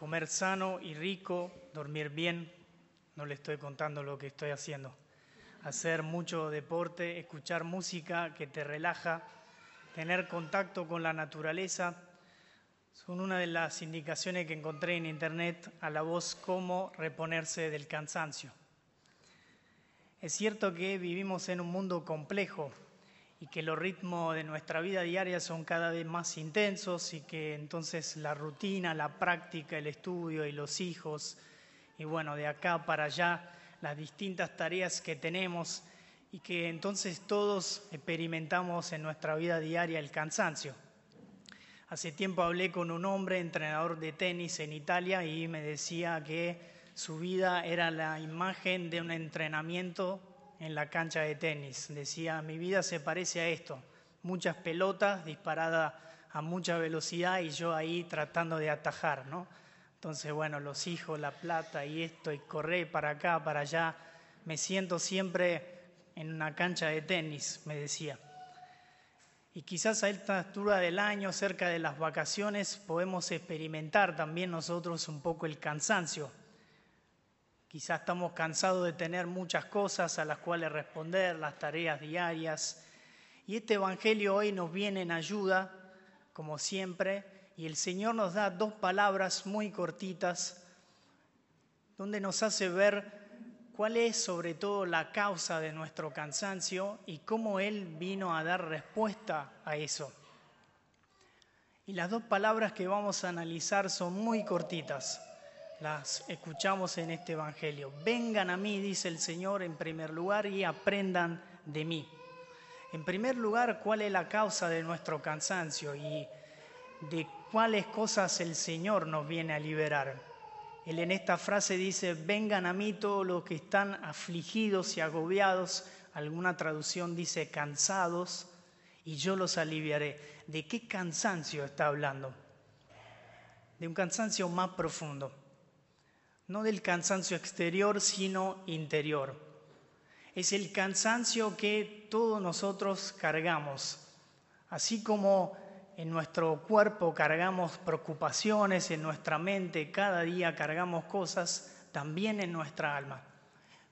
comer sano y rico, dormir bien, no le estoy contando lo que estoy haciendo, hacer mucho deporte, escuchar música que te relaja, tener contacto con la naturaleza, son una de las indicaciones que encontré en internet a la voz cómo reponerse del cansancio. Es cierto que vivimos en un mundo complejo, y que los ritmos de nuestra vida diaria son cada vez más intensos y que entonces la rutina, la práctica, el estudio y los hijos, y bueno, de acá para allá, las distintas tareas que tenemos y que entonces todos experimentamos en nuestra vida diaria el cansancio. Hace tiempo hablé con un hombre, entrenador de tenis en Italia, y me decía que su vida era la imagen de un entrenamiento en la cancha de tenis. Decía, mi vida se parece a esto, muchas pelotas disparadas a mucha velocidad y yo ahí tratando de atajar, ¿no? Entonces, bueno, los hijos, la plata y esto, y correr para acá, para allá, me siento siempre en una cancha de tenis, me decía. Y quizás a esta altura del año, cerca de las vacaciones, podemos experimentar también nosotros un poco el cansancio Quizás estamos cansados de tener muchas cosas a las cuales responder, las tareas diarias. Y este Evangelio hoy nos viene en ayuda, como siempre, y el Señor nos da dos palabras muy cortitas, donde nos hace ver cuál es sobre todo la causa de nuestro cansancio y cómo Él vino a dar respuesta a eso. Y las dos palabras que vamos a analizar son muy cortitas las escuchamos en este Evangelio. Vengan a mí, dice el Señor, en primer lugar, y aprendan de mí. En primer lugar, ¿cuál es la causa de nuestro cansancio y de cuáles cosas el Señor nos viene a liberar? Él en esta frase dice, vengan a mí todos los que están afligidos y agobiados, alguna traducción dice cansados, y yo los aliviaré. ¿De qué cansancio está hablando? De un cansancio más profundo no del cansancio exterior, sino interior. Es el cansancio que todos nosotros cargamos, así como en nuestro cuerpo cargamos preocupaciones, en nuestra mente cada día cargamos cosas, también en nuestra alma.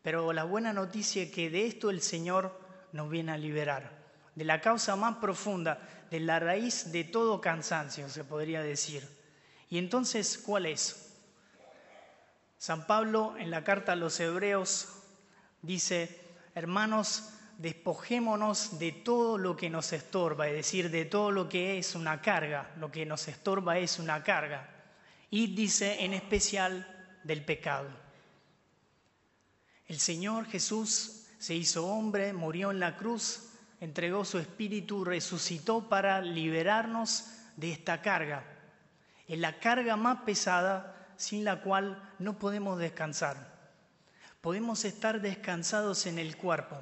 Pero la buena noticia es que de esto el Señor nos viene a liberar, de la causa más profunda, de la raíz de todo cansancio, se podría decir. Y entonces, ¿cuál es? San Pablo en la carta a los hebreos dice, hermanos, despojémonos de todo lo que nos estorba, es decir, de todo lo que es una carga, lo que nos estorba es una carga. Y dice en especial del pecado. El Señor Jesús se hizo hombre, murió en la cruz, entregó su espíritu, resucitó para liberarnos de esta carga. Es la carga más pesada sin la cual no podemos descansar. Podemos estar descansados en el cuerpo,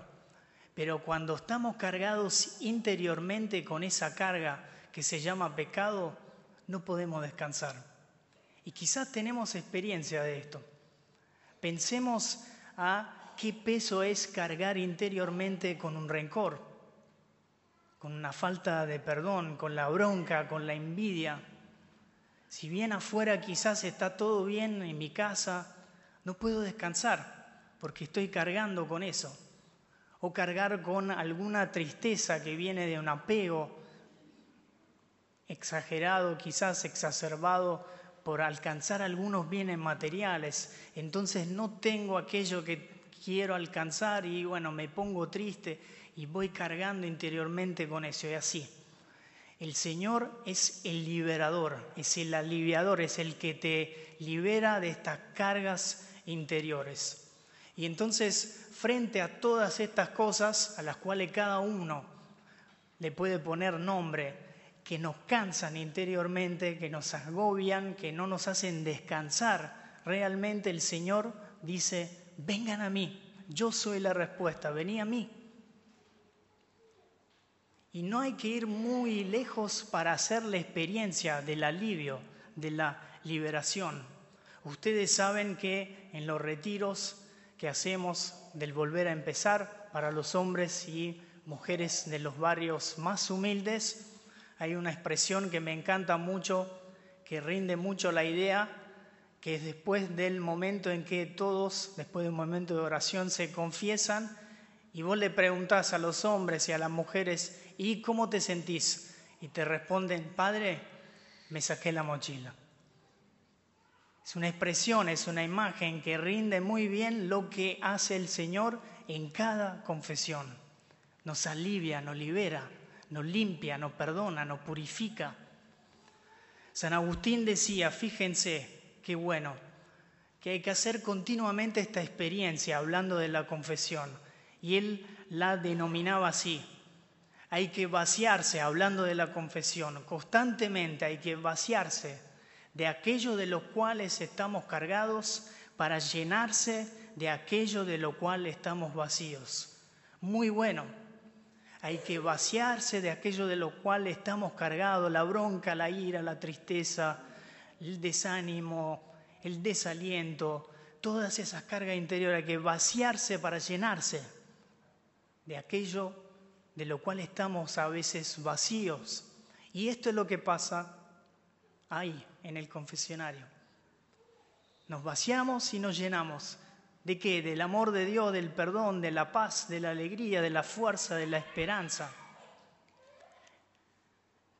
pero cuando estamos cargados interiormente con esa carga que se llama pecado, no podemos descansar. Y quizás tenemos experiencia de esto. Pensemos a qué peso es cargar interiormente con un rencor, con una falta de perdón, con la bronca, con la envidia, si bien afuera quizás está todo bien en mi casa, no puedo descansar porque estoy cargando con eso. O cargar con alguna tristeza que viene de un apego exagerado, quizás exacerbado por alcanzar algunos bienes materiales. Entonces no tengo aquello que quiero alcanzar y bueno, me pongo triste y voy cargando interiormente con eso y así. El Señor es el liberador, es el aliviador, es el que te libera de estas cargas interiores. Y entonces, frente a todas estas cosas a las cuales cada uno le puede poner nombre, que nos cansan interiormente, que nos agobian, que no nos hacen descansar, realmente el Señor dice, vengan a mí, yo soy la respuesta, vení a mí. Y no hay que ir muy lejos para hacer la experiencia del alivio, de la liberación. Ustedes saben que en los retiros que hacemos del volver a empezar para los hombres y mujeres de los barrios más humildes, hay una expresión que me encanta mucho, que rinde mucho la idea que es después del momento en que todos, después de un momento de oración, se confiesan y vos le preguntás a los hombres y a las mujeres, ¿y cómo te sentís? Y te responden, Padre, me saqué la mochila. Es una expresión, es una imagen que rinde muy bien lo que hace el Señor en cada confesión. Nos alivia, nos libera, nos limpia, nos perdona, nos purifica. San Agustín decía, fíjense, qué bueno, que hay que hacer continuamente esta experiencia hablando de la confesión. Y él la denominaba así. Hay que vaciarse, hablando de la confesión, constantemente hay que vaciarse de aquello de lo cual estamos cargados para llenarse de aquello de lo cual estamos vacíos. Muy bueno. Hay que vaciarse de aquello de lo cual estamos cargados, la bronca, la ira, la tristeza, el desánimo, el desaliento, todas esas cargas interiores, hay que vaciarse para llenarse de aquello de lo cual estamos a veces vacíos. Y esto es lo que pasa ahí, en el confesionario. Nos vaciamos y nos llenamos. ¿De qué? Del amor de Dios, del perdón, de la paz, de la alegría, de la fuerza, de la esperanza.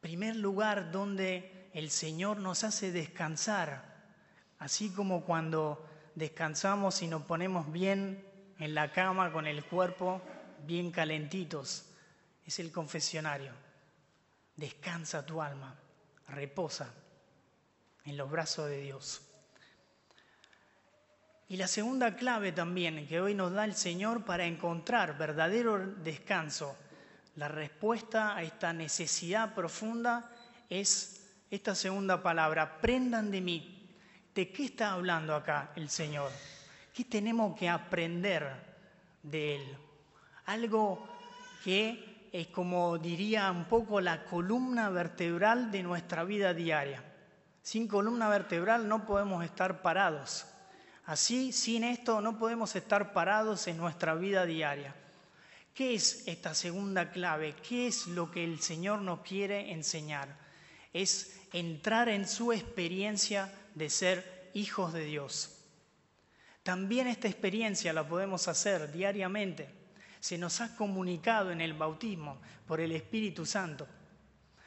Primer lugar donde el Señor nos hace descansar, así como cuando descansamos y nos ponemos bien en la cama con el cuerpo bien calentitos, es el confesionario. Descansa tu alma, reposa en los brazos de Dios. Y la segunda clave también que hoy nos da el Señor para encontrar verdadero descanso, la respuesta a esta necesidad profunda es esta segunda palabra, aprendan de mí. ¿De qué está hablando acá el Señor? ¿Qué tenemos que aprender de Él? Algo que es como diría un poco la columna vertebral de nuestra vida diaria. Sin columna vertebral no podemos estar parados. Así, sin esto, no podemos estar parados en nuestra vida diaria. ¿Qué es esta segunda clave? ¿Qué es lo que el Señor nos quiere enseñar? Es entrar en su experiencia de ser hijos de Dios. También esta experiencia la podemos hacer diariamente. Se nos ha comunicado en el bautismo por el Espíritu Santo.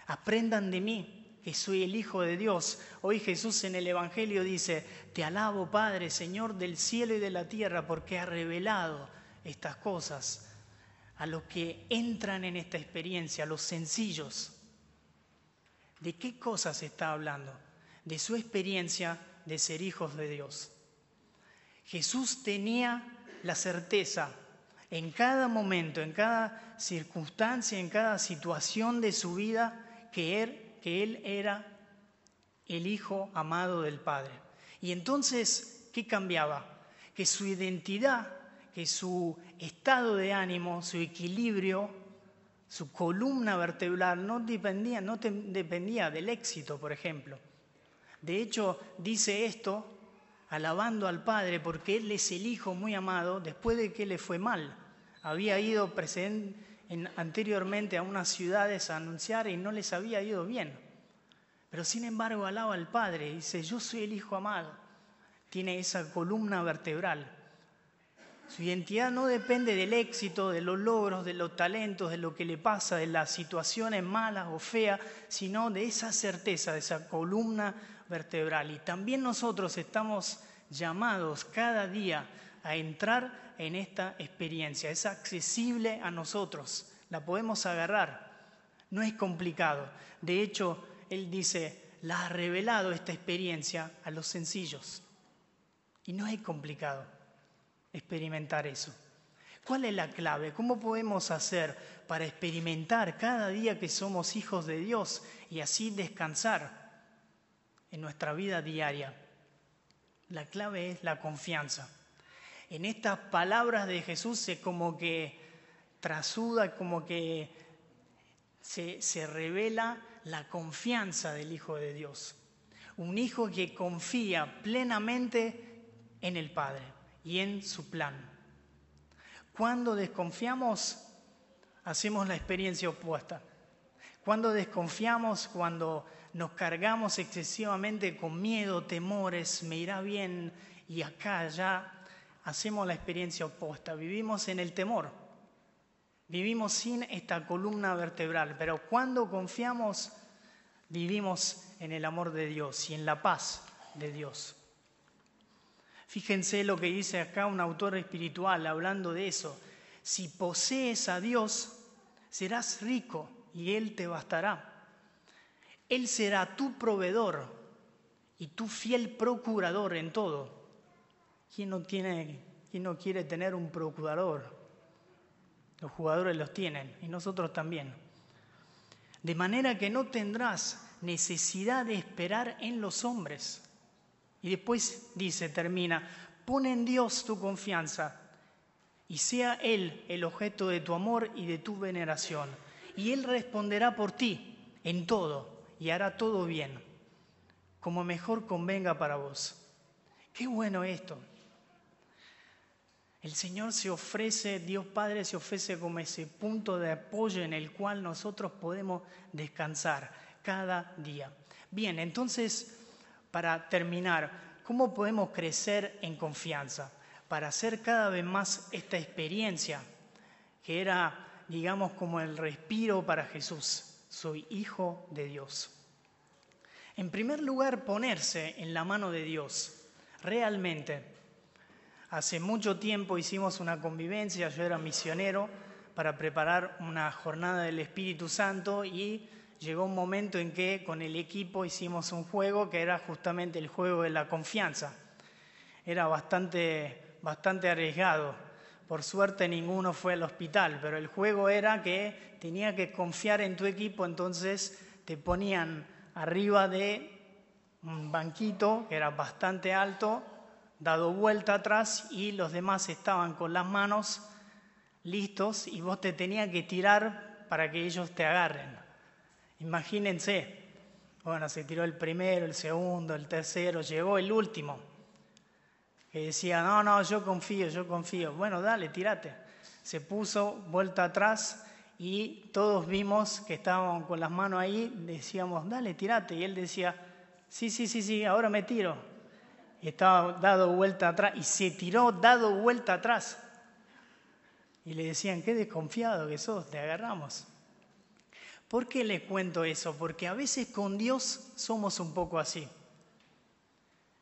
Aprendan de mí, que soy el Hijo de Dios. Hoy Jesús en el Evangelio dice, te alabo Padre, Señor del cielo y de la tierra, porque ha revelado estas cosas a los que entran en esta experiencia, a los sencillos. ¿De qué cosas está hablando? De su experiencia de ser hijos de Dios. Jesús tenía la certeza en cada momento, en cada circunstancia, en cada situación de su vida, que él que Él era el Hijo amado del Padre. Y entonces, ¿qué cambiaba? Que su identidad, que su estado de ánimo, su equilibrio, su columna vertebral no dependía, no dependía del éxito, por ejemplo. De hecho, dice esto alabando al Padre porque Él es el Hijo muy amado después de que le fue mal. Había ido anteriormente a unas ciudades a anunciar y no les había ido bien. Pero sin embargo alaba al Padre y dice, yo soy el Hijo amado. Tiene esa columna vertebral. Su identidad no depende del éxito, de los logros, de los talentos, de lo que le pasa, de las situaciones malas o feas, sino de esa certeza, de esa columna vertebral. Y también nosotros estamos llamados cada día a entrar en esta experiencia. Es accesible a nosotros, la podemos agarrar. No es complicado. De hecho, Él dice, la ha revelado esta experiencia a los sencillos. Y no es complicado experimentar eso. ¿Cuál es la clave? ¿Cómo podemos hacer para experimentar cada día que somos hijos de Dios y así descansar en nuestra vida diaria? La clave es la confianza en estas palabras de Jesús se como que trasuda, como que se, se revela la confianza del Hijo de Dios. Un hijo que confía plenamente en el Padre y en su plan. Cuando desconfiamos, hacemos la experiencia opuesta. Cuando desconfiamos, cuando nos cargamos excesivamente con miedo, temores, me irá bien, y acá ya hacemos la experiencia opuesta, vivimos en el temor, vivimos sin esta columna vertebral, pero cuando confiamos, vivimos en el amor de Dios y en la paz de Dios. Fíjense lo que dice acá un autor espiritual hablando de eso. Si posees a Dios, serás rico y Él te bastará. Él será tu proveedor y tu fiel procurador en todo. ¿Quién no, tiene, no quiere tener un procurador? Los jugadores los tienen y nosotros también. De manera que no tendrás necesidad de esperar en los hombres. Y después dice, termina, pon en Dios tu confianza y sea Él el objeto de tu amor y de tu veneración. Y Él responderá por ti en todo y hará todo bien, como mejor convenga para vos. Qué bueno esto. El Señor se ofrece, Dios Padre se ofrece como ese punto de apoyo en el cual nosotros podemos descansar cada día. Bien, entonces, para terminar, ¿cómo podemos crecer en confianza? Para hacer cada vez más esta experiencia, que era, digamos, como el respiro para Jesús. Soy hijo de Dios. En primer lugar, ponerse en la mano de Dios, realmente Hace mucho tiempo hicimos una convivencia, yo era misionero para preparar una jornada del Espíritu Santo y llegó un momento en que con el equipo hicimos un juego que era justamente el juego de la confianza. Era bastante, bastante arriesgado. Por suerte ninguno fue al hospital, pero el juego era que tenía que confiar en tu equipo, entonces te ponían arriba de un banquito que era bastante alto dado vuelta atrás y los demás estaban con las manos listos y vos te tenías que tirar para que ellos te agarren. Imagínense, bueno, se tiró el primero, el segundo, el tercero, llegó el último, que decía, no, no, yo confío, yo confío. Bueno, dale, tirate. Se puso vuelta atrás y todos vimos que estaban con las manos ahí, decíamos, dale, tirate. Y él decía, sí, sí, sí, sí, ahora me tiro estaba dado vuelta atrás y se tiró dado vuelta atrás. Y le decían, qué desconfiado que sos, te agarramos. ¿Por qué le cuento eso? Porque a veces con Dios somos un poco así,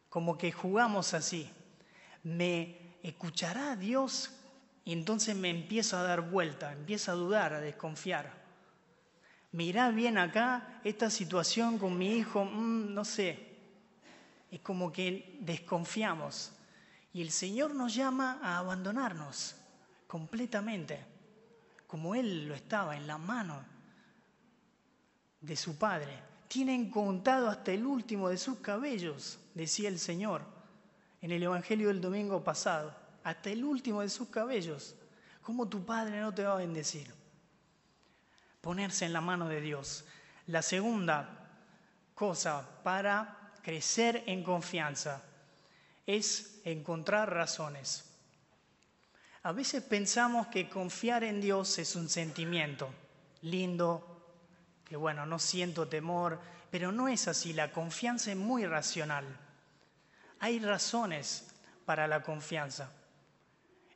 como que jugamos así. ¿Me escuchará Dios? Y entonces me empiezo a dar vuelta, empiezo a dudar, a desconfiar. ¿Me bien acá esta situación con mi hijo? Mm, no sé, es como que desconfiamos. Y el Señor nos llama a abandonarnos completamente, como Él lo estaba en la mano de su Padre. Tienen contado hasta el último de sus cabellos, decía el Señor en el Evangelio del domingo pasado, hasta el último de sus cabellos. ¿Cómo tu Padre no te va a bendecir? Ponerse en la mano de Dios. La segunda cosa para crecer en confianza, es encontrar razones. A veces pensamos que confiar en Dios es un sentimiento lindo, que bueno, no siento temor, pero no es así, la confianza es muy racional. Hay razones para la confianza.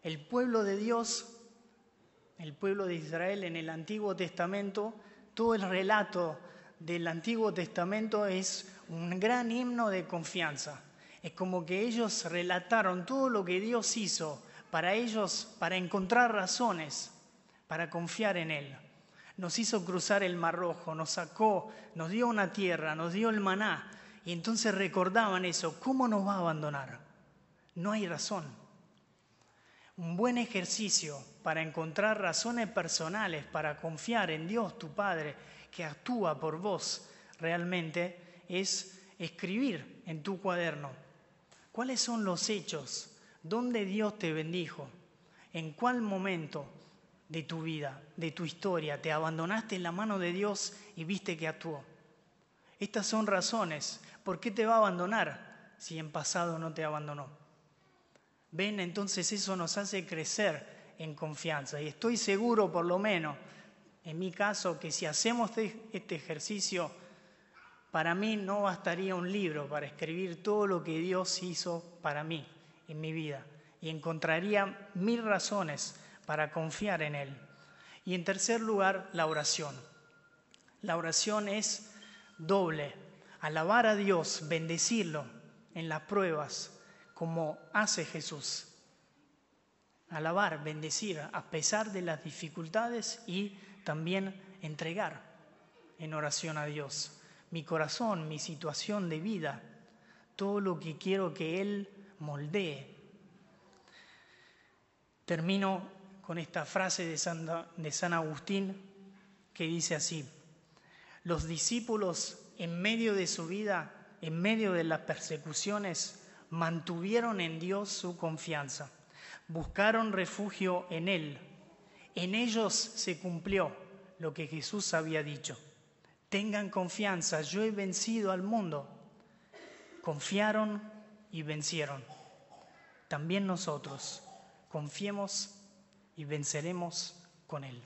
El pueblo de Dios, el pueblo de Israel en el Antiguo Testamento, todo el relato del Antiguo Testamento es un gran himno de confianza. Es como que ellos relataron todo lo que Dios hizo para ellos, para encontrar razones, para confiar en Él. Nos hizo cruzar el Mar Rojo, nos sacó, nos dio una tierra, nos dio el maná. Y entonces recordaban eso, ¿cómo nos va a abandonar? No hay razón. Un buen ejercicio para encontrar razones personales, para confiar en Dios, tu Padre, que actúa por vos realmente, es escribir en tu cuaderno cuáles son los hechos, dónde Dios te bendijo, en cuál momento de tu vida, de tu historia, te abandonaste en la mano de Dios y viste que actuó. Estas son razones. ¿Por qué te va a abandonar si en pasado no te abandonó? Ven, entonces eso nos hace crecer en confianza. Y estoy seguro, por lo menos, en mi caso, que si hacemos este, ejercicio Para mí no bastaría un libro para escribir todo lo que Dios hizo para mí en mi vida y encontraría mil razones para confiar en Él. Y en tercer lugar, la oración. La oración es doble, alabar a Dios, bendecirlo en las pruebas, como hace Jesús. Alabar, bendecir a pesar de las dificultades y también entregar en oración a Dios mi corazón, mi situación de vida, todo lo que quiero que Él moldee. Termino con esta frase de San, de San Agustín que dice así, los discípulos en medio de su vida, en medio de las persecuciones, mantuvieron en Dios su confianza, buscaron refugio en Él. En ellos se cumplió lo que Jesús había dicho. Tengan confianza, yo he vencido al mundo. Confiaron y vencieron. También nosotros confiemos y venceremos con Él.